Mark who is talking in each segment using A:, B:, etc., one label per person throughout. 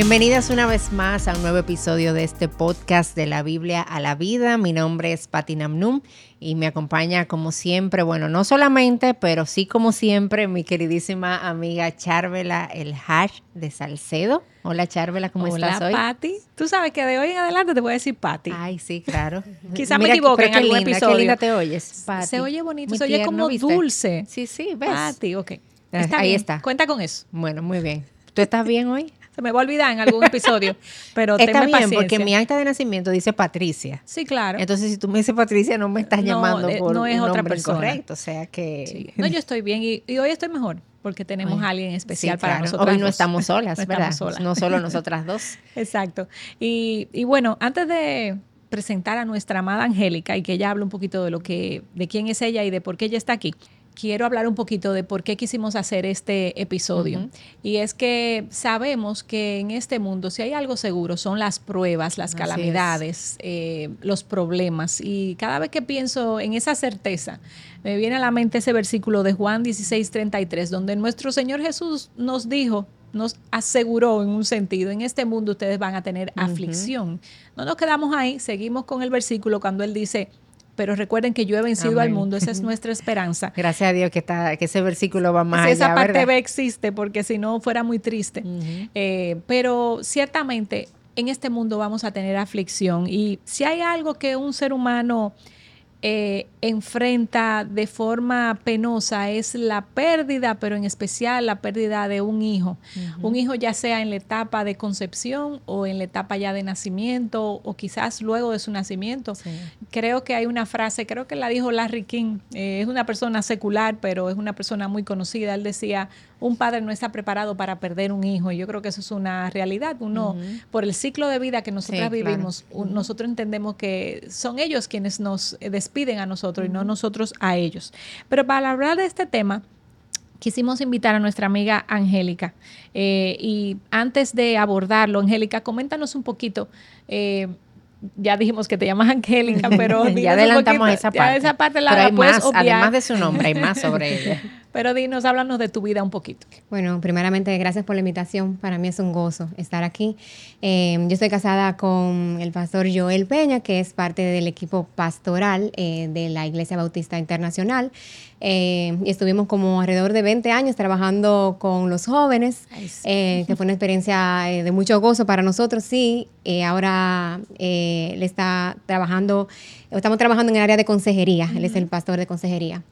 A: Bienvenidas una vez más a un nuevo episodio de este podcast de la Biblia a la vida. Mi nombre es Pati Namnum y me acompaña como siempre, bueno, no solamente, pero sí como siempre, mi queridísima amiga Charvela El Hash de Salcedo. Hola Charvela, ¿cómo estás hoy?
B: Hola Pati. Tú sabes que de hoy en adelante te voy a decir Pati.
A: Ay, sí, claro.
B: Quizá me equivoque en algún
A: linda,
B: episodio.
A: Qué linda te oyes, Pati.
B: Se oye bonito, se oye como dulce.
A: Sí, sí, ves.
B: Pati, ok.
A: Está Ahí
B: bien.
A: está.
B: Cuenta con eso.
A: Bueno, muy bien. ¿Tú estás bien hoy?
B: Se me va a olvidar en algún episodio, pero
A: Está
B: tenme
A: bien,
B: paciencia.
A: porque mi acta de nacimiento dice Patricia.
B: Sí, claro.
A: Entonces, si tú me dices Patricia, no me estás
B: No,
A: llamando
B: eh,
A: por
B: no es
A: un
B: otra persona.
A: incorrecto. O sea que...
B: Sí. No, yo estoy bien y, y hoy estoy mejor porque tenemos
A: Ay,
B: a alguien especial
A: Sí,
B: para
A: claro.
B: nosotros.
A: Hoy no estamos solas,
B: No
A: ¿verdad?
B: estamos solas.
A: No solo nosotras dos.
B: Exacto. Y, y bueno, antes de presentar a nuestra amada Angélica y que ella hable un poquito de lo que, de quién es ella y de por qué ella está aquí, quiero hablar un poquito de por qué quisimos hacer este episodio. Y es que sabemos que en este mundo, si hay algo seguro, son las pruebas, las
A: Así
B: calamidades, eh, los problemas. Y cada vez que pienso en esa certeza, me viene a la mente ese versículo de Juan 16, 33, donde nuestro Señor Jesús nos dijo, nos aseguró en un sentido, en este mundo ustedes van a tener aflicción. No nos quedamos ahí, seguimos con el versículo cuando Él dice, pero recuerden que yo he vencido al mundo, esa es nuestra esperanza.
A: Gracias a Dios que, está, que ese versículo va más
B: Si esa
A: allá,
B: parte
A: ¿verdad?
B: B existe, porque si no fuera muy triste. Eh, pero ciertamente en este mundo vamos a tener aflicción y si hay algo que un ser humano eh, enfrenta de forma penosa es la pérdida, pero en especial la pérdida de un hijo. Un hijo ya sea en la etapa de concepción o en la etapa ya de nacimiento o quizás luego de su nacimiento.
A: Sí.
B: Creo que hay una frase, creo que la dijo Larry King, eh, es una persona secular, pero es una persona muy conocida. Él decía, un padre no está preparado para perder un hijo. Y yo creo que eso es una realidad. Uno, por el ciclo de vida que nosotras
A: Sí, claro.
B: vivimos, nosotros entendemos que son ellos quienes nos eh, despiden a nosotros y no nosotros a ellos. Pero para hablar de este tema, quisimos invitar a nuestra amiga Angélica. Eh, y antes de abordarlo, Angélica, coméntanos un poquito. eh, ya dijimos que te llamas Angélica, pero
A: ya adelantamos
B: poquito-
A: esa
B: ya
A: parte.
B: esa parte la,
A: Pero hay más,
B: obviar.
A: además de su nombre, hay más sobre ella.
B: Pero dinos, háblanos de tu vida un poquito.
C: Bueno, primeramente, gracias por la invitación. Para mí es un gozo estar aquí. Eh, yo estoy casada con el pastor Joel Peña, que es parte del equipo pastoral eh, de la Iglesia Bautista Internacional. Eh, y estuvimos como alrededor de 20 años trabajando con los jóvenes, eh, que fue una experiencia de mucho gozo para nosotros, sí. Eh, ahora le está trabajando, estamos trabajando en el área de consejería. Él es el pastor de consejería.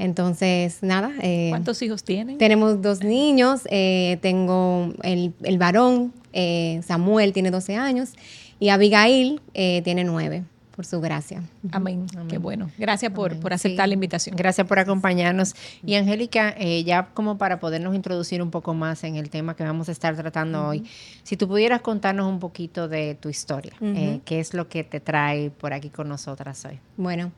C: Entonces, nada. eh,
B: ¿Cuántos hijos tienen?
C: tenemos dos niños, eh, tengo el, el varón, eh, Samuel tiene 12 años y Abigail eh, tiene 9, por su gracia.
B: Amén. Qué bueno. Gracias por, por aceptar
A: Sí.
B: la invitación.
A: Gracias por acompañarnos. Y Angélica, eh, ya como para podernos introducir un poco más en el tema que vamos a estar tratando hoy, si tú pudieras contarnos un poquito de tu historia, eh, qué es lo que te trae por aquí con nosotras hoy.
C: Bueno,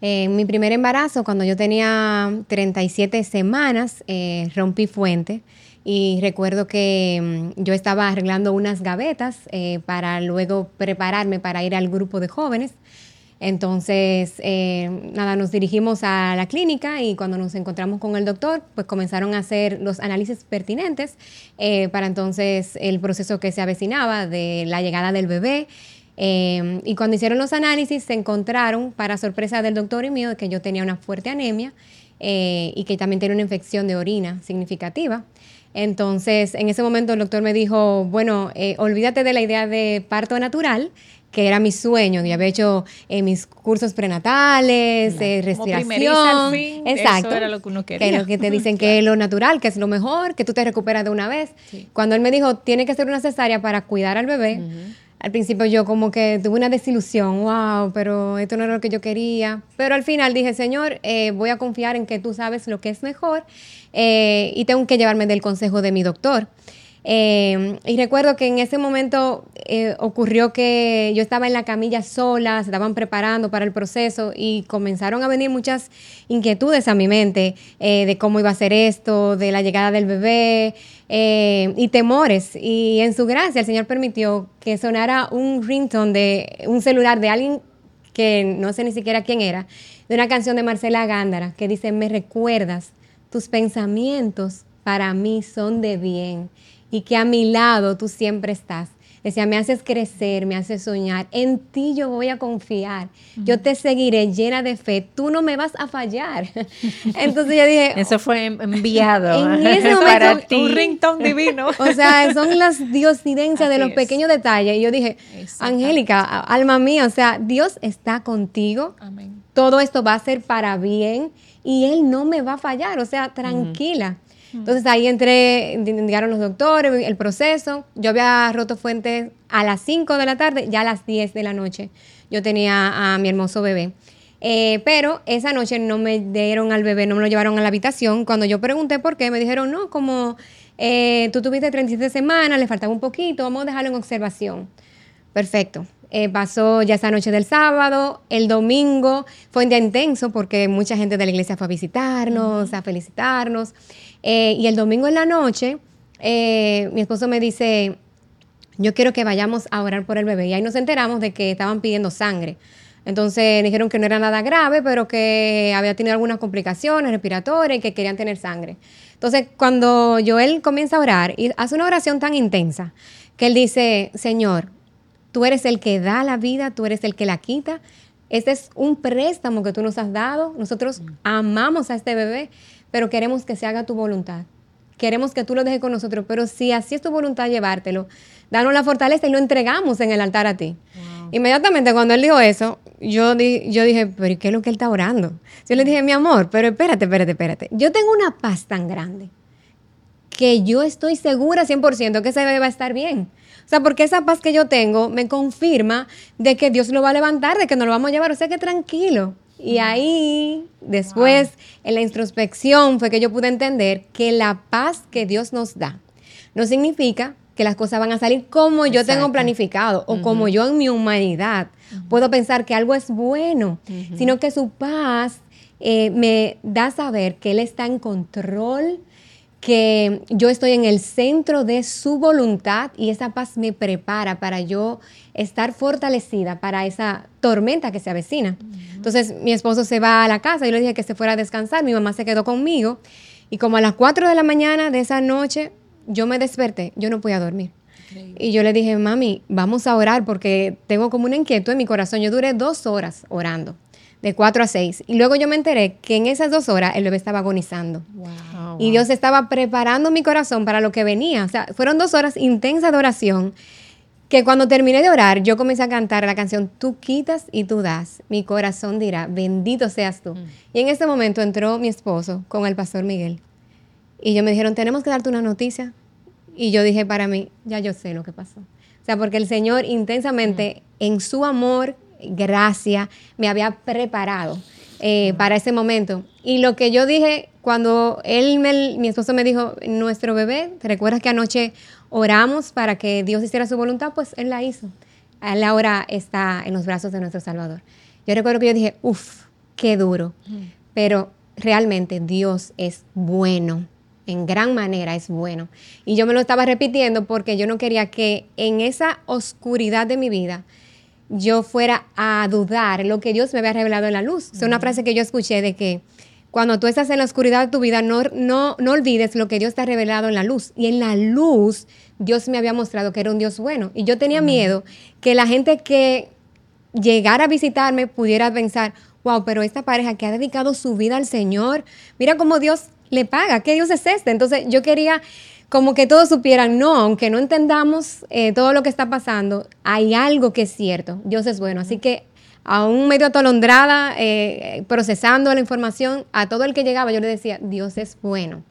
C: en mi primer embarazo, cuando yo tenía 37 semanas, eh, rompí fuente y recuerdo que mm, yo estaba arreglando unas gavetas eh, para luego prepararme para ir al grupo de jóvenes. Entonces, eh, nada, nos dirigimos a la clínica y cuando nos encontramos con el doctor, pues comenzaron a hacer los análisis pertinentes eh, para entonces el proceso que se avecinaba de la llegada del bebé. Eh, y cuando hicieron los análisis, se encontraron, para sorpresa del doctor y mío, que yo tenía una fuerte anemia eh, y que también tenía una infección de orina significativa. Entonces, en ese momento el doctor me dijo, bueno, eh, olvídate de la idea de parto natural, que era mi sueño. Yo había hecho eh, mis cursos prenatales, eh, respiración.
B: al fin,
C: Exacto.
B: eso era lo que uno
C: Que
B: quería.
C: lo que te dicen que es lo natural, que es lo mejor, que tú te recuperas de una vez.
B: Sí.
C: Cuando él me dijo, tiene que ser una cesárea para cuidar al bebé, al principio yo como que tuve una desilusión, wow, pero esto no era lo que yo quería. Pero al final dije, Señor, eh, voy a confiar en que tú sabes lo que es mejor eh, y tengo que llevarme del consejo de mi doctor. Eh, y recuerdo que en ese momento eh, ocurrió que yo estaba en la camilla sola, se estaban preparando para el proceso y comenzaron a venir muchas inquietudes a mi mente de cómo iba a ser esto, de la llegada del bebé eh, y temores. Y en su gracia el Señor permitió que sonara un ringtone de un celular de alguien que no sé ni siquiera quién era, de una canción de Marcela Gándara que dice, me recuerdas, tus pensamientos para mí son de bien y que a mi lado tú siempre estás. Decía, me haces crecer, me haces soñar. En ti yo voy a confiar. Yo te seguiré llena de fe. Tú no me vas a fallar. Entonces yo dije...
A: Eso fue enviado
C: en ese momento,
B: para ti. Un ringtone divino.
C: O sea, son las diosidencias de los pequeños detalles. Y yo dije, Angélica, alma mía, o sea, Dios está contigo. Amén. Todo esto va a ser para bien y Él no me va a fallar. O sea, tranquila. Entonces ahí entré, llegaron los doctores, el proceso. Yo había roto fuentes a las 5 de la tarde, ya a las 10 de la noche. Yo tenía a mi hermoso bebé. Eh, pero esa noche no me dieron al bebé, no me lo llevaron a la habitación. Cuando yo pregunté por qué, me dijeron, no, como eh, tú tuviste 37 semanas, le faltaba un poquito, vamos a dejarlo en observación. Perfecto. Eh, pasó ya esa noche del sábado, el domingo fue un día intenso porque mucha gente de la iglesia fue a visitarnos, a felicitarnos. Eh, y el domingo en la noche, eh, mi esposo me dice, yo quiero que vayamos a orar por el bebé. Y ahí nos enteramos de que estaban pidiendo sangre. Entonces dijeron que no era nada grave, pero que había tenido algunas complicaciones respiratorias y que querían tener sangre. Entonces, cuando Joel comienza a orar, y hace una oración tan intensa, que él dice, Señor, tú eres el que da la vida, tú eres el que la quita. Este es un préstamo que tú nos has dado. Nosotros amamos a este bebé pero queremos que se haga tu voluntad. Queremos que tú lo dejes con nosotros, pero si así es tu voluntad llevártelo, danos la fortaleza y lo entregamos en el altar a ti. Inmediatamente cuando él dijo eso, yo, yo dije, pero ¿qué es lo que él está orando? Yo le dije, mi amor, pero espérate, espérate, espérate. Yo tengo una paz tan grande que yo estoy segura 100% que ese bebé va a estar bien. O sea, porque esa paz que yo tengo me confirma de que Dios lo va a levantar, de que nos lo vamos a llevar. O sea, que tranquilo. Y ahí, después, en la introspección, fue que yo pude entender que la paz que Dios nos da no significa que las cosas van a salir como yo tengo planificado o como yo en mi humanidad puedo pensar que algo es bueno, sino que su paz eh, me da a saber que Él está en control, que yo estoy en el centro de su voluntad y esa paz me prepara para yo estar fortalecida para esa tormenta que se avecina. Entonces mi esposo se va a la casa, yo le dije que se fuera a descansar, mi mamá se quedó conmigo. Y como a las 4 de la mañana de esa noche yo me desperté, yo no podía dormir. Y yo le dije, mami, vamos a orar porque tengo como una inquietud en mi corazón. Yo duré dos horas orando de 4 a 6. Y luego yo me enteré que en esas dos horas el bebé estaba agonizando. Oh, y Dios estaba preparando mi corazón para lo que venía. O sea, fueron dos horas intensas de oración que cuando terminé de orar, yo comencé a cantar la canción Tú quitas y tú das. Mi corazón dirá, bendito seas tú. Mm. Y en ese momento entró mi esposo con el pastor Miguel. Y yo me dijeron, tenemos que darte una noticia. Y yo dije para mí, ya yo sé lo que pasó. O sea, porque el Señor intensamente, mm. en su amor, gracia, me había preparado eh, para ese momento. Y lo que yo dije cuando él, mi esposo me dijo, nuestro bebé, ¿te recuerdas que anoche oramos para que Dios hiciera su voluntad? Pues él la hizo. Él ahora está en los brazos de nuestro Salvador. Yo recuerdo que yo dije, uff, qué duro. Pero realmente Dios es bueno en gran manera es bueno. Y yo me lo estaba repitiendo porque yo no quería que en esa oscuridad de mi vida yo fuera a dudar lo que Dios me había revelado en la luz. Es una frase que yo escuché de que cuando tú estás en la oscuridad de tu vida, no, no, no olvides lo que Dios te ha revelado en la luz. Y en la luz, Dios me había mostrado que era un Dios bueno. Y yo tenía miedo que la gente que llegara a visitarme pudiera pensar, wow, pero esta pareja que ha dedicado su vida al Señor, mira cómo Dios le paga, ¿qué Dios es este? Entonces yo quería como que todos supieran, no, aunque no entendamos eh, todo lo que está pasando, hay algo que es cierto, Dios es bueno. Así que aún medio atolondrada, eh, procesando la información, a todo el que llegaba yo le decía, Dios es bueno,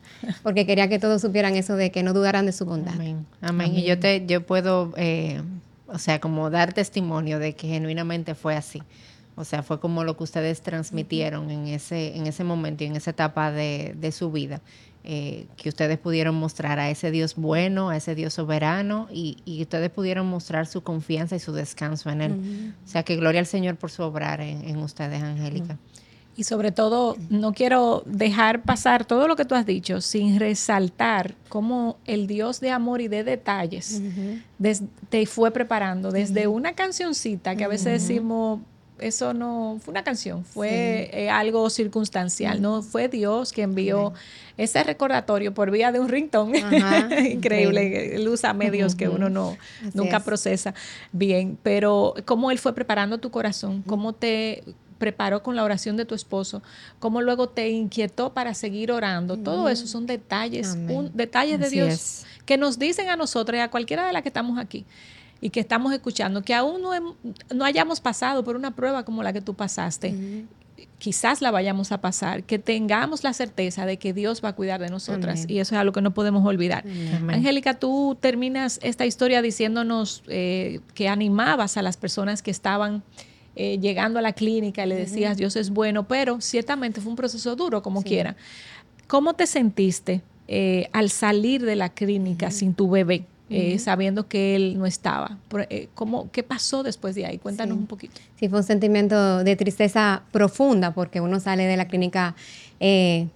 C: porque quería que todos supieran eso de que no dudaran de su bondad.
A: Amén. Amén. Y yo, te, yo puedo, eh, o sea, como dar testimonio de que genuinamente fue así. O sea, fue como lo que ustedes transmitieron en ese, en ese momento y en esa etapa de, de su vida. Eh, que ustedes pudieron mostrar a ese Dios bueno, a ese Dios soberano y, ustedes pudieron mostrar su confianza y su descanso en Él. O sea, que gloria al Señor por su obrar en, ustedes, Angélica.
B: Y sobre todo, no quiero dejar pasar todo lo que tú has dicho sin resaltar cómo el Dios de amor y de detalles te fue preparando desde una cancioncita que a veces decimos eso no fue una canción, fue eh, algo circunstancial, no fue Dios quien envió ese recordatorio por vía de un ringtone. Increíble, él usa medios que uno no nunca procesa bien, pero cómo él fue preparando tu corazón, cómo te preparó con la oración de tu esposo, cómo luego te inquietó para seguir orando. Todo eso son detalles, detalles de Dios que nos dicen a nosotros y a cualquiera de las que estamos aquí y que estamos escuchando, que aún no, no hayamos pasado por una prueba como la que tú pasaste. Quizás la vayamos a pasar, que tengamos la certeza de que Dios va a cuidar de nosotras y eso es algo que no podemos olvidar. Angélica, tú terminas esta historia diciéndonos eh, que animabas a las personas que estaban eh, llegando a la clínica y le decías, Dios es bueno, pero ciertamente fue un proceso duro, como quiera. ¿Cómo te sentiste eh, al salir de la clínica sin tu bebé? Eh, sabiendo que él no estaba. ¿cómo, ¿Qué pasó después de ahí? Cuéntanos un poquito.
C: Sí, fue un sentimiento de tristeza profunda porque uno sale de la clínica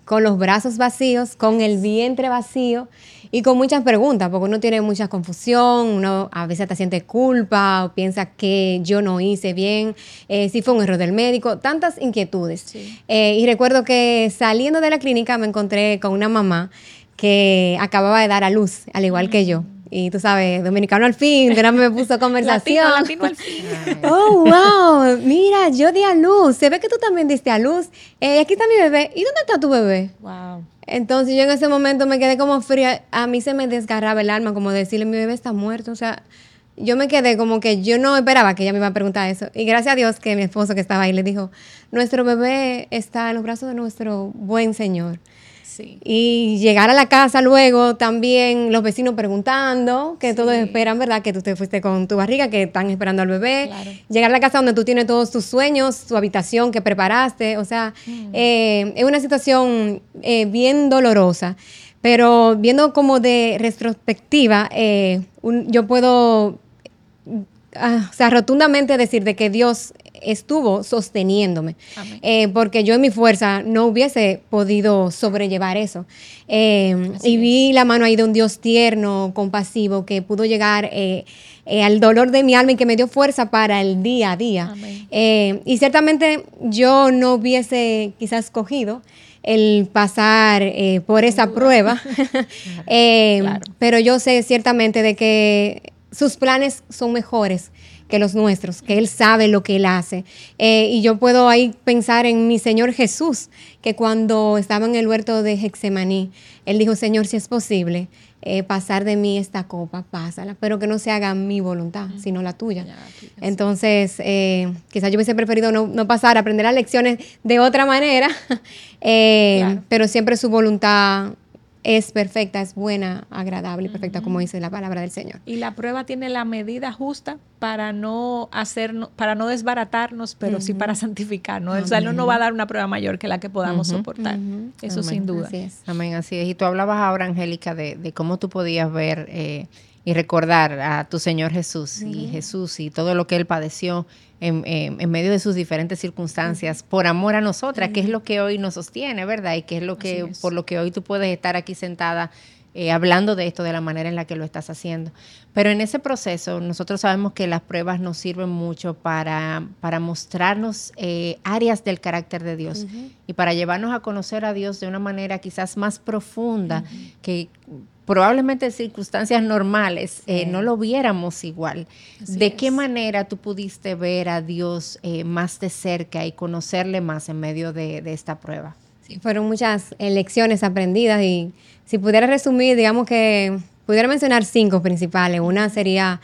C: con los brazos vacíos, con el vientre vacío y con muchas preguntas, porque uno tiene mucha confusión, uno a veces te siente culpa o piensa que yo no hice bien, eh, si fue un error del médico, tantas inquietudes. Eh, y recuerdo que saliendo de la clínica me encontré con una mamá que acababa de dar a luz, al igual que yo. Y tú sabes, dominicano al fin, de me puso conversación. latino, al fin. oh, wow, mira, yo di a luz. Se ve que tú también diste a luz. Eh, aquí está mi bebé. ¿Y dónde está tu bebé? Wow. Entonces yo en ese momento me quedé como fría. A mí se me desgarraba el alma, como decirle, mi bebé está muerto. O sea, yo me quedé como que yo no esperaba que ella me iba a preguntar eso. Y gracias a Dios que mi esposo que estaba ahí le dijo, nuestro bebé está en los brazos de nuestro buen Señor. Y llegar a la casa luego también los vecinos preguntando, que todos esperan, ¿verdad? Que tú te fuiste con tu barriga, que están esperando al bebé. Llegar a la casa donde tú tienes todos tus sueños, tu habitación que preparaste. O sea, mm. eh, es una situación eh, bien dolorosa. Pero viendo como de retrospectiva, eh, yo puedo, ah, o sea, rotundamente decir de que Dios estuvo sosteniéndome, eh, porque yo en mi fuerza no hubiese podido sobrellevar eso. Eh, y vi la mano ahí de un Dios tierno, compasivo, que pudo llegar eh, al dolor de mi alma y que me dio fuerza para el día a día. y ciertamente yo no hubiese quizás cogido el pasar por esa prueba, pero yo sé ciertamente de que sus planes son mejores que los nuestros, que Él sabe lo que Él hace. Eh, y yo puedo ahí pensar en mi Señor Jesús, que cuando estaba en el huerto de Hexemaní, Él dijo, Señor, si es posible, eh, pasar de mí esta copa, pásala, pero que no se haga mi voluntad, sino la tuya. Entonces, eh, quizás yo hubiese preferido no, pasar, aprender las lecciones de otra manera, pero siempre su voluntad es perfecta, es buena, agradable y perfecta, como dice la palabra del Señor.
B: Y la prueba tiene la medida justa para no hacer, para no desbaratarnos, pero sí para santificarnos. O sea, no nos va a dar una prueba mayor que la que podamos soportar. Eso sin duda.
A: Así es. Amén, así es. Y tú hablabas ahora, Angélica, de, cómo tú podías ver eh, y recordar a tu Señor Jesús y Jesús y todo lo que Él padeció en, medio de sus diferentes circunstancias, por amor a nosotras, que es lo que hoy nos sostiene, ¿verdad? Y que es lo que, por lo que hoy tú puedes estar aquí sentada eh, hablando de esto de la manera en la que lo estás haciendo. Pero en ese proceso nosotros sabemos que las pruebas nos sirven mucho para, para mostrarnos eh, áreas del carácter de Dios y para llevarnos a conocer a Dios de una manera quizás más profunda que probablemente en circunstancias normales eh, no lo viéramos igual. ¿De qué manera tú pudiste ver a Dios eh, más de cerca y conocerle más en medio de, esta prueba?
C: Sí, fueron muchas lecciones aprendidas y si pudiera resumir, digamos que pudiera mencionar cinco principales. Una sería,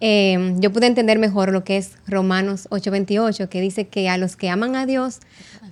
C: eh, yo pude entender mejor lo que es Romanos 8:28, que dice que a los que aman a Dios,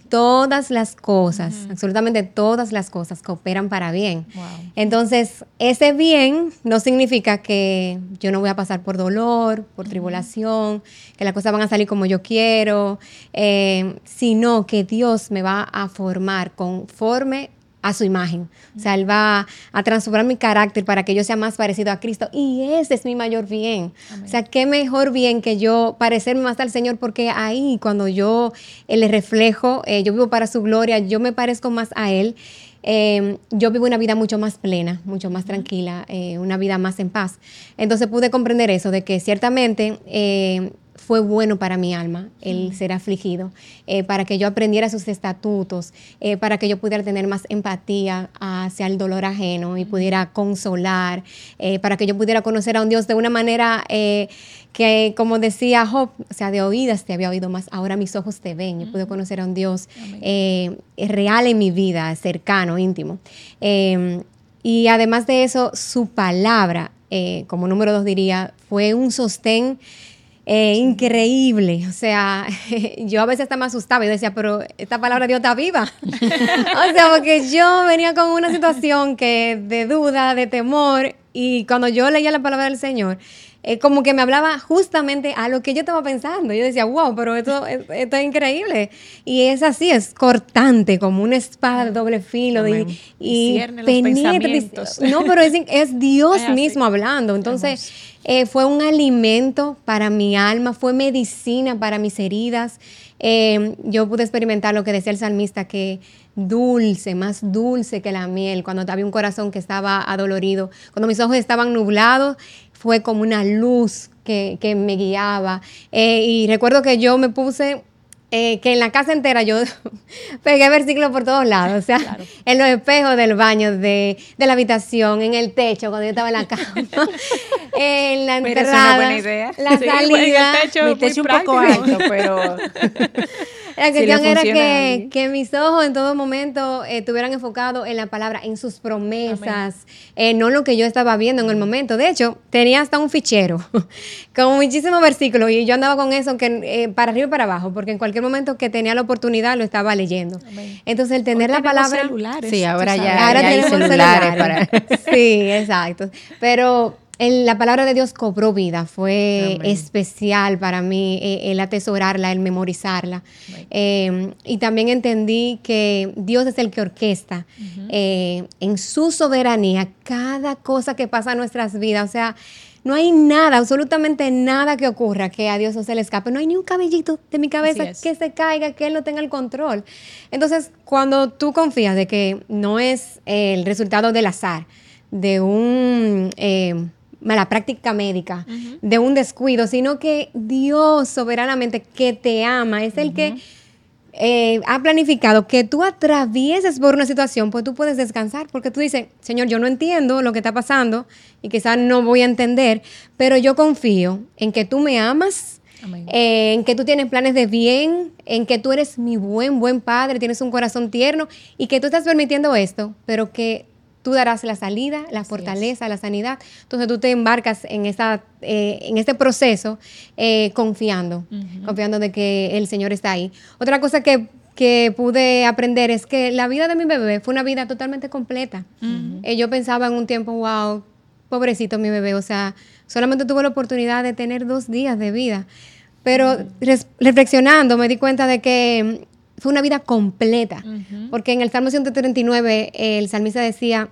C: todas las cosas, absolutamente todas las cosas cooperan para bien. Entonces, ese bien no significa que yo no voy a pasar por dolor, por tribulación, que las cosas van a salir como yo quiero, eh, sino que Dios me va a formar conforme a su imagen. O sea, Él va a transformar mi carácter para que yo sea más parecido a Cristo. Y ese es mi mayor bien. O sea, qué mejor bien que yo parecerme más al Señor, porque ahí cuando yo eh, le reflejo, eh, yo vivo para su gloria, yo me parezco más a Él. Eh, yo vivo una vida mucho más plena, mucho más tranquila, una vida más en paz. Entonces pude comprender eso, de que ciertamente fue bueno para mi alma el ser afligido, eh, para que yo aprendiera sus estatutos, eh, para que yo pudiera tener más empatía hacia el dolor ajeno y pudiera consolar, eh, para que yo pudiera conocer a un Dios de una manera que, como decía Job, o sea, de oídas te había oído más, ahora mis ojos te ven, yo pude conocer a un Dios real en mi vida, cercano, íntimo. Em, y además de eso, su palabra, como número dos diría, fue un sostén eh, increíble. O sea, yo a veces estaba más asustada y decía, pero esta palabra de Dios está viva. o sea, porque yo venía con una situación que de duda, de temor, y cuando yo leía la palabra del Señor, eh, como que me hablaba justamente a lo que yo estaba pensando. Yo decía, wow, pero esto, esto es increíble. Y es así, es cortante, como una espada de doble filo. y, y penetra. No, pero es, es Dios mismo hablando. Entonces, eh, fue un alimento para mi alma, fue medicina para mis heridas. Eh, yo pude experimentar lo que decía el salmista, que dulce, más dulce que la miel, cuando había un corazón que estaba adolorido, cuando mis ojos estaban nublados fue como una luz que, me guiaba. Eh, y recuerdo que yo me puse eh, que en la casa entera yo pegué versículos por todos lados, o sea, en los espejos del baño, de, la habitación, en el techo, cuando yo estaba en la cama, en la entrada, la salida.
A: mi techo un poco alto, pero...
C: La cuestión era que, mis ojos en todo momento eh, estuvieran enfocados en la palabra, en sus promesas, eh, no lo que yo estaba viendo en el momento. De hecho, tenía hasta un fichero con muchísimos versículos y yo andaba con eso que, eh, para arriba y para abajo, porque en cualquier momento que tenía la oportunidad lo estaba leyendo. Entonces, el tener la palabra...
A: Celulares, sí, ahora ya, hay celulares.
C: Sí, exacto. Pero la palabra de Dios cobró vida, fue especial para mí eh, el atesorarla, el memorizarla. Em, y también entendí que Dios es el que orquesta eh, en su soberanía cada cosa que pasa en nuestras vidas. O sea, no hay nada, absolutamente nada que ocurra que a Dios no se le escape. No hay ni un cabellito de mi cabeza que se caiga, que Él no tenga el control. Entonces, cuando tú confías de que no es el resultado del azar, de un eh, mala práctica médica, de un descuido, sino que Dios soberanamente que te ama es el que eh, ha planificado que tú atravieses por una situación, pues tú puedes descansar, porque tú dices, Señor, yo no entiendo lo que está pasando y quizás no voy a entender, pero yo confío en que tú me amas. Eh, en que tú tienes planes de bien, en que tú eres mi buen, buen padre, tienes un corazón tierno y que tú estás permitiendo esto, pero que tú darás la salida, la fortaleza, la sanidad. Entonces tú te embarcas en, eh, en este proceso eh, confiando, confiando de que el Señor está ahí. Otra cosa que, pude aprender es que la vida de mi bebé fue una vida totalmente completa. Eh, yo pensaba en un tiempo, wow, pobrecito mi bebé, o sea, solamente tuve la oportunidad de tener dos días de vida. Pero reflexionando me di cuenta de que fue una vida completa, porque en el Salmo 139 el salmista decía,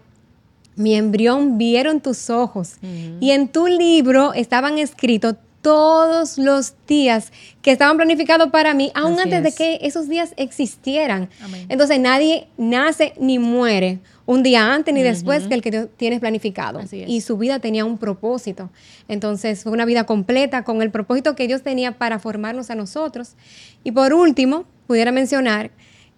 C: mi embrión vieron tus ojos y en tu libro estaban escritos todos los días que estaban planificados para mí, aún antes de que esos días existieran. Entonces nadie nace ni muere un día antes ni después que el que tienes planificado. Y su vida tenía un propósito. Entonces fue una vida completa con el propósito que Dios tenía para formarnos a nosotros. Y por último, pudiera mencionar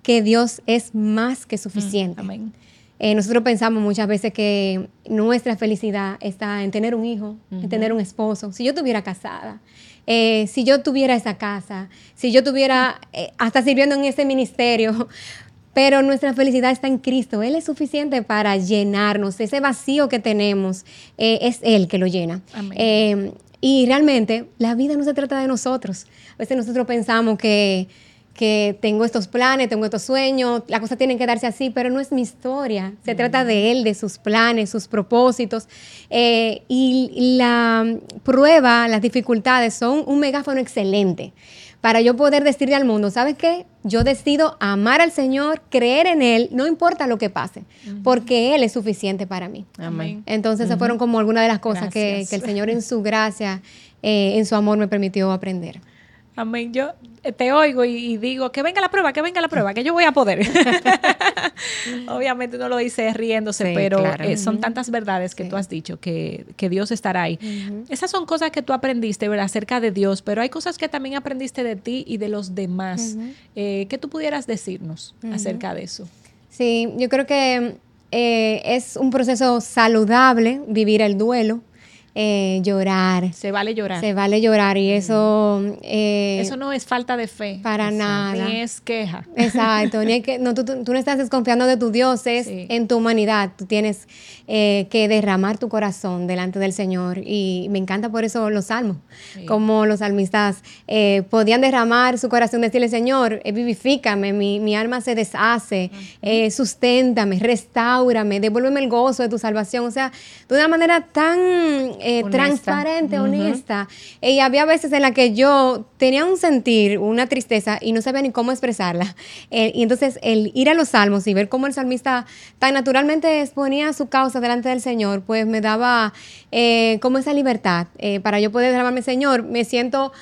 C: que Dios es más que suficiente. Amén. Eh, nosotros pensamos muchas veces que nuestra felicidad está en tener un hijo, en tener un esposo. Si yo estuviera casada, eh, si yo tuviera esa casa, si yo tuviera eh, hasta sirviendo en ese ministerio, pero nuestra felicidad está en Cristo. Él es suficiente para llenarnos. Ese vacío que tenemos es Él que lo llena. y realmente la vida no se trata de nosotros. A veces nosotros pensamos que que tengo estos planes, tengo estos sueños, las cosas tienen que darse así, pero no es mi historia. Se trata de él, de sus planes, sus propósitos. Eh, y la prueba, las dificultades son un megáfono excelente para yo poder decirle al mundo, ¿sabes qué? Yo decido amar al Señor, creer en Él, no importa lo que pase, porque Él es suficiente para mí. Amén. Entonces, esas fueron como algunas de las cosas que, el Señor en su gracia, eh, en su amor me permitió aprender.
B: Amén. Yo te oigo y, digo, que venga la prueba, que venga la prueba, que yo voy a poder. Obviamente no lo dice riéndose, pero eh, son tantas verdades que tú has dicho que, Dios estará ahí. Esas son cosas que tú aprendiste, ¿verdad? Acerca de Dios, pero hay cosas que también aprendiste de ti y de los demás. Eh, ¿Qué tú pudieras decirnos acerca de eso?
C: Sí, yo creo que eh, es un proceso saludable vivir el duelo. Eh, llorar.
B: Se vale llorar.
C: Se vale llorar y eso...
B: Eh, eso no es falta de fe.
C: Para nada.
B: Ni es queja.
C: Exacto. ni que, no, tú, no estás desconfiando de tu Dios, es en tu humanidad. Tú tienes eh, que derramar tu corazón delante del Señor y me encanta por eso los salmos, como los salmistas podían derramar su corazón, decirle, Señor, vivifícame, mi, mi, alma se deshace, susténtame, restaurame, devuélveme el gozo de tu salvación. O sea, de una manera tan eh, transparente, honesta. Y había veces en la que yo tenía un sentir, una tristeza y no sabía ni cómo expresarla. Eh, y entonces el ir a los salmos y ver cómo el salmista tan naturalmente exponía su causa delante del Señor, pues me daba eh, como esa libertad para yo poder derramarme, Señor, me siento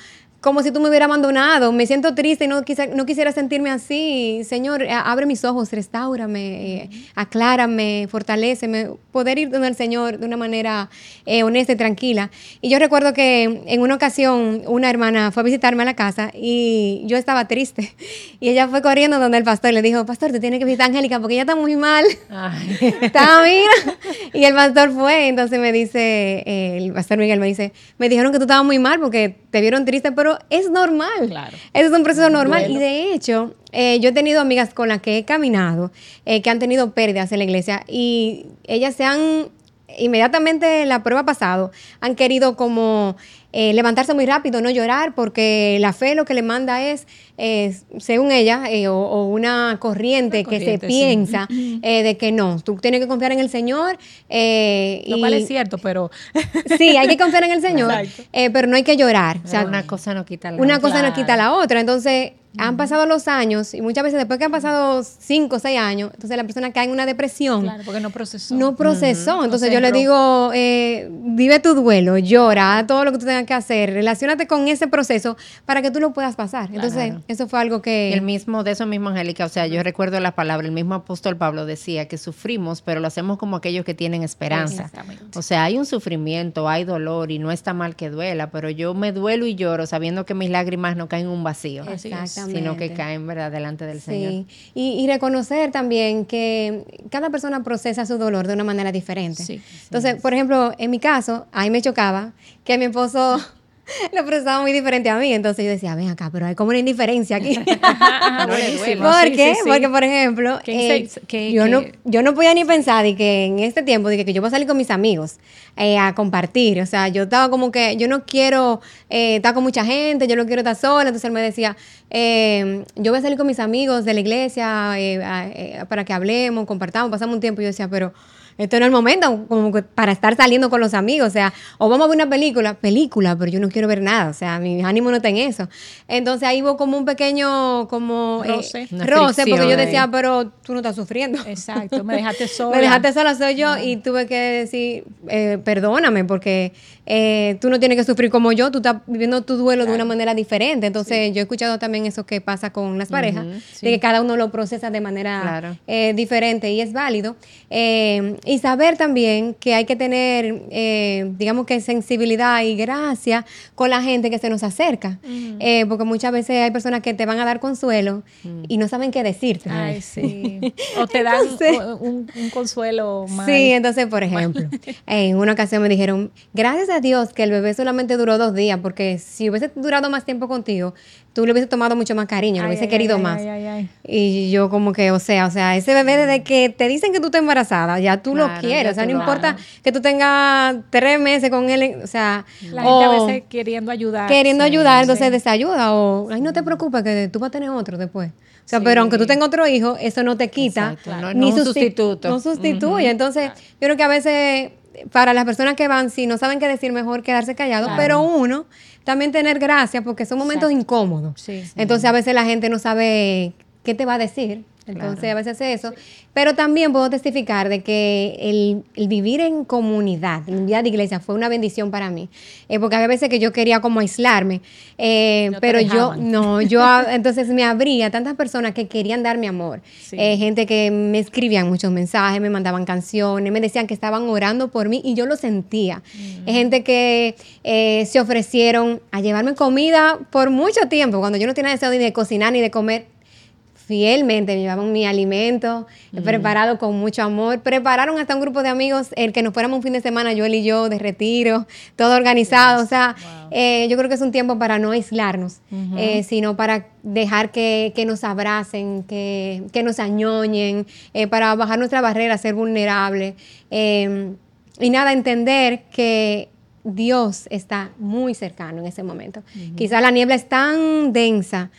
C: como si tú me hubieras abandonado. Me siento triste y no, no quisiera sentirme así. Señor, abre mis ojos, restaurame, eh, aclárame, fortaleceme. Poder ir donde el Señor de una manera eh, honesta y tranquila. Y yo recuerdo que en una ocasión una hermana fue a visitarme a la casa y yo estaba triste. Y ella fue corriendo donde el pastor le dijo, pastor, te tiene que visitar a Angélica porque ella está muy mal. está, mira. Y el pastor fue, entonces me dice, eh, el pastor Miguel me dice, me dijeron que tú estabas muy mal porque te vieron triste, pero es normal. Claro. Eso es un proceso normal. Y de hecho, eh, yo he tenido amigas con las que he caminado eh, que han tenido pérdidas en la iglesia y ellas se han inmediatamente la prueba pasado han querido como eh, levantarse muy rápido, no llorar, porque la fe lo que le manda es, según ella, eh, o, una corriente, que se piensa eh, de que no, tú tienes que confiar en el Señor.
B: lo cual es cierto, pero...
C: sí, hay que confiar en el Señor, pero no hay que llorar.
A: O sea, una cosa no quita la
C: otra. Una cosa no quita la otra. Entonces, han pasado los años y muchas veces después que han pasado cinco o seis años, entonces la persona cae en una depresión.
B: Claro, porque no procesó.
C: No procesó. Entonces yo le digo, eh, vive tu duelo, llora, todo lo que tú tengas que hacer, relacionate con ese proceso para que tú lo puedas pasar. Entonces, eso fue algo que...
A: el mismo, de eso mismo, Angélica, o sea, yo recuerdo la palabra, el mismo apóstol Pablo decía que sufrimos, pero lo hacemos como aquellos que tienen esperanza. O sea, hay un sufrimiento, hay dolor y no está mal que duela, pero yo me duelo y lloro sabiendo que mis lágrimas no caen en un vacío. Exactamente sino que caen ¿verdad? delante del Señor.
C: Y, y, reconocer también que cada persona procesa su dolor de una manera diferente. Entonces, por ejemplo, en mi caso, ahí me chocaba que mi esposo lo procesaba muy diferente a mí. Entonces yo decía, ven acá, pero hay como una indiferencia aquí. ¿Por qué? Porque, por ejemplo, eh, yo, no, yo no podía ni pensar de que en este tiempo, de que, yo voy a salir con mis amigos eh, a compartir. O sea, yo estaba como que, yo no quiero eh, estar con mucha gente, yo no quiero estar sola. Entonces él me decía, yo voy a salir con mis amigos de la iglesia para que hablemos, compartamos, pasamos un tiempo. Y yo decía, pero esto no es el momento como para estar saliendo con los amigos, o sea, o vamos a ver una película, película, pero yo no quiero ver nada, o sea, mi ánimo no está en eso. Entonces ahí hubo como un pequeño, como
B: eh, roce,
C: porque yo decía, pero tú no estás sufriendo.
B: Exacto, me dejaste sola.
C: me dejaste sola, soy yo, y tuve que decir, eh, perdóname, porque eh, tú no tienes que sufrir como yo, tú estás viviendo tu duelo de una manera diferente. Entonces, yo he escuchado también eso que pasa con las parejas, de que cada uno lo procesa de manera eh, diferente y es válido. Eh, y saber también que hay que tener, digamos que sensibilidad y gracia con la gente que se nos acerca, porque muchas veces hay personas que te van a dar consuelo y no saben qué decirte.
B: Ay, sí. o te dan un, consuelo más.
C: Sí, entonces, por ejemplo, en una ocasión me dijeron, gracias a Dios que el bebé solamente duró dos días, porque si hubiese durado más tiempo contigo, tú le hubiese tomado mucho más cariño, lo hubiese querido más. y yo como que, o sea, o sea, ese bebé desde que te dicen que tú estás embarazada, ya tú lo quieres, o sea, no importa que tú tengas tres meses con él, o sea...
B: La gente a veces queriendo ayudar.
C: Queriendo ayudar, entonces desayuda, o, ay, no te preocupes que tú vas a tener otro después. O sea, pero aunque tú tengas otro hijo, eso no te quita.
A: ni un sustituto.
C: No sustituye. Entonces, yo creo que a veces para las personas que van, si no saben qué decir, mejor quedarse callado, pero uno también tener gracia porque son momentos incómodos. Entonces a veces la gente no sabe ¿qué te va a decir? Entonces a veces hace eso. Pero también puedo testificar de que el, vivir en comunidad, en vida de iglesia, fue una bendición para mí. Eh, porque había veces que yo quería como aislarme. Eh, pero yo, no, yo entonces me abría a tantas personas que querían darme amor. Eh, gente que me escribían muchos mensajes, me mandaban canciones, me decían que estaban orando por mí y yo lo sentía. Mm. Gente que se ofrecieron a llevarme comida por mucho tiempo, cuando yo no tenía deseo ni de cocinar ni de comer fielmente, me llevaban mi alimento mm. preparado con mucho amor. Prepararon hasta un grupo de amigos el que nos fuéramos un fin de semana, yo y yo, de retiro, todo organizado. O sea, eh, yo creo que es un tiempo para no aislarnos, eh, sino para dejar que, nos abracen, que, nos añoñen, eh, para bajar nuestra barrera, ser vulnerable. Y nada, entender que Dios está muy cercano en ese momento. Quizá la niebla es tan densa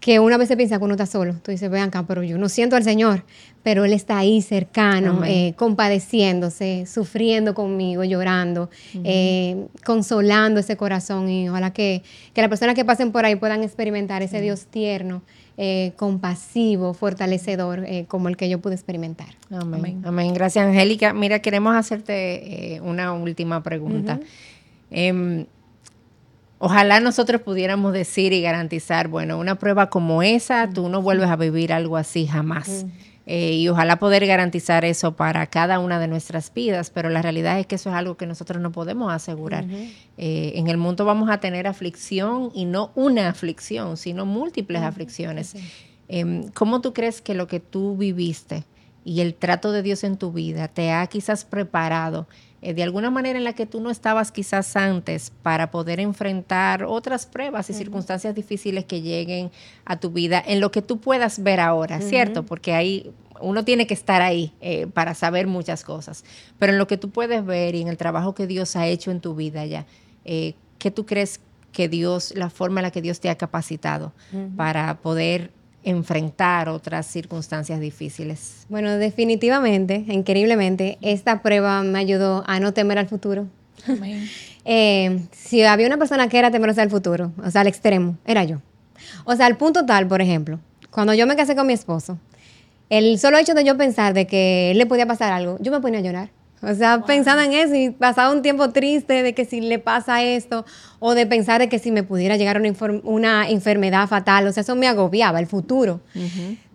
C: que una vez se piensa que uno está solo. Tú dices, vean acá, pero yo no siento al Señor, pero Él está ahí cercano, eh, compadeciéndose, sufriendo conmigo, llorando, eh, consolando ese corazón. Y ojalá que, que las personas que pasen por ahí puedan experimentar ese Dios tierno, eh, compasivo, fortalecedor, como el que yo pude experimentar.
A: Amén. Amén. Gracias, Angélica. Mira, queremos hacerte una última pregunta. Ojalá nosotros pudiéramos decir y garantizar, bueno, una prueba como esa, tú no vuelves a vivir algo así jamás. Eh, y ojalá poder garantizar eso para cada una de nuestras vidas, pero la realidad es que eso es algo que nosotros no podemos asegurar. Eh, en el mundo vamos a tener aflicción y no una aflicción, sino múltiples aflicciones. Em, ¿Cómo tú crees que lo que tú viviste y el trato de Dios en tu vida te ha quizás preparado? Eh, de alguna manera en la que tú no estabas quizás antes para poder enfrentar otras pruebas y circunstancias difíciles que lleguen a tu vida en lo que tú puedas ver ahora, ¿cierto? Porque ahí uno tiene que estar ahí eh, para saber muchas cosas, pero en lo que tú puedes ver y en el trabajo que Dios ha hecho en tu vida ya, eh, ¿qué tú crees que Dios, la forma en la que Dios te ha capacitado para poder enfrentar otras circunstancias difíciles?
C: Bueno, definitivamente, increíblemente, esta prueba me ayudó a no temer al futuro. Eh, si había una persona que era temerosa al futuro, o sea, al extremo, era yo. O sea, al punto tal, por ejemplo, cuando yo me casé con mi esposo, el solo hecho de yo pensar de que le podía pasar algo, yo me ponía a llorar. O sea, pensando en eso y pasaba un tiempo triste de que si le pasa esto o de pensar de que si me pudiera llegar una, una enfermedad fatal, o sea, eso me agobiaba el futuro.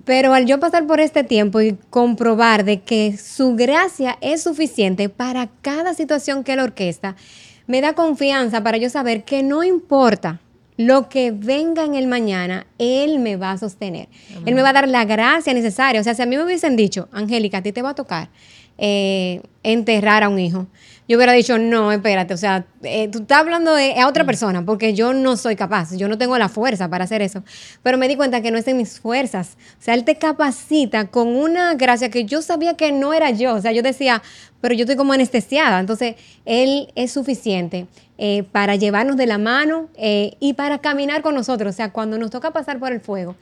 C: Pero al yo pasar por este tiempo y comprobar de que su gracia es suficiente para cada situación que él orquesta, me da confianza para yo saber que no importa lo que venga en el mañana, Él me va a sostener. Él me va a dar la gracia necesaria. O sea, si a mí me hubiesen dicho, Angélica, a ti te va a tocar eh, enterrar a un hijo. Yo hubiera dicho, no, espérate, o sea, eh, tú estás hablando de, a otra mm. persona, porque yo no soy capaz, yo no tengo la fuerza para hacer eso. Pero me di cuenta que no es en mis fuerzas. O sea, Él te capacita con una gracia que yo sabía que no era yo. O sea, yo decía, pero yo estoy como anestesiada. Entonces, Él es suficiente. Eh, para llevarnos de la mano y para caminar con nosotros. O sea, cuando nos toca pasar por el fuego,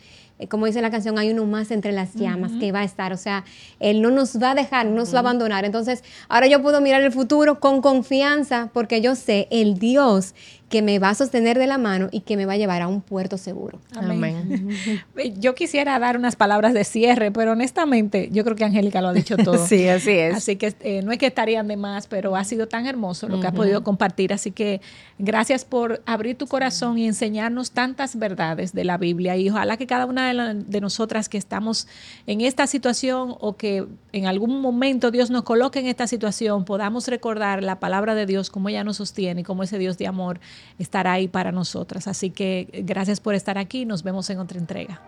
C: como dice la canción, hay uno más entre las llamas que va a estar. O sea, Él no nos va a dejar, no nos va a abandonar. Entonces, ahora yo puedo mirar el futuro con confianza porque yo sé el Dios que me va a sostener de la mano y que me va a llevar a un puerto seguro.
B: Amén. Yo quisiera dar unas palabras de cierre, pero honestamente yo creo que Angélica lo ha dicho todo.
A: sí, así es.
B: Así que eh, no es que estarían de más, pero ha sido tan hermoso lo que ha podido compartir. Así que gracias por abrir tu corazón y enseñarnos tantas verdades de la Biblia. Y ojalá que cada una de, de nosotras que estamos en esta situación o que en algún momento Dios nos coloque en esta situación, podamos recordar la palabra de Dios, como ella nos sostiene y como ese Dios de amor estará ahí para nosotras. Así que gracias por estar aquí. Nos vemos en otra entrega.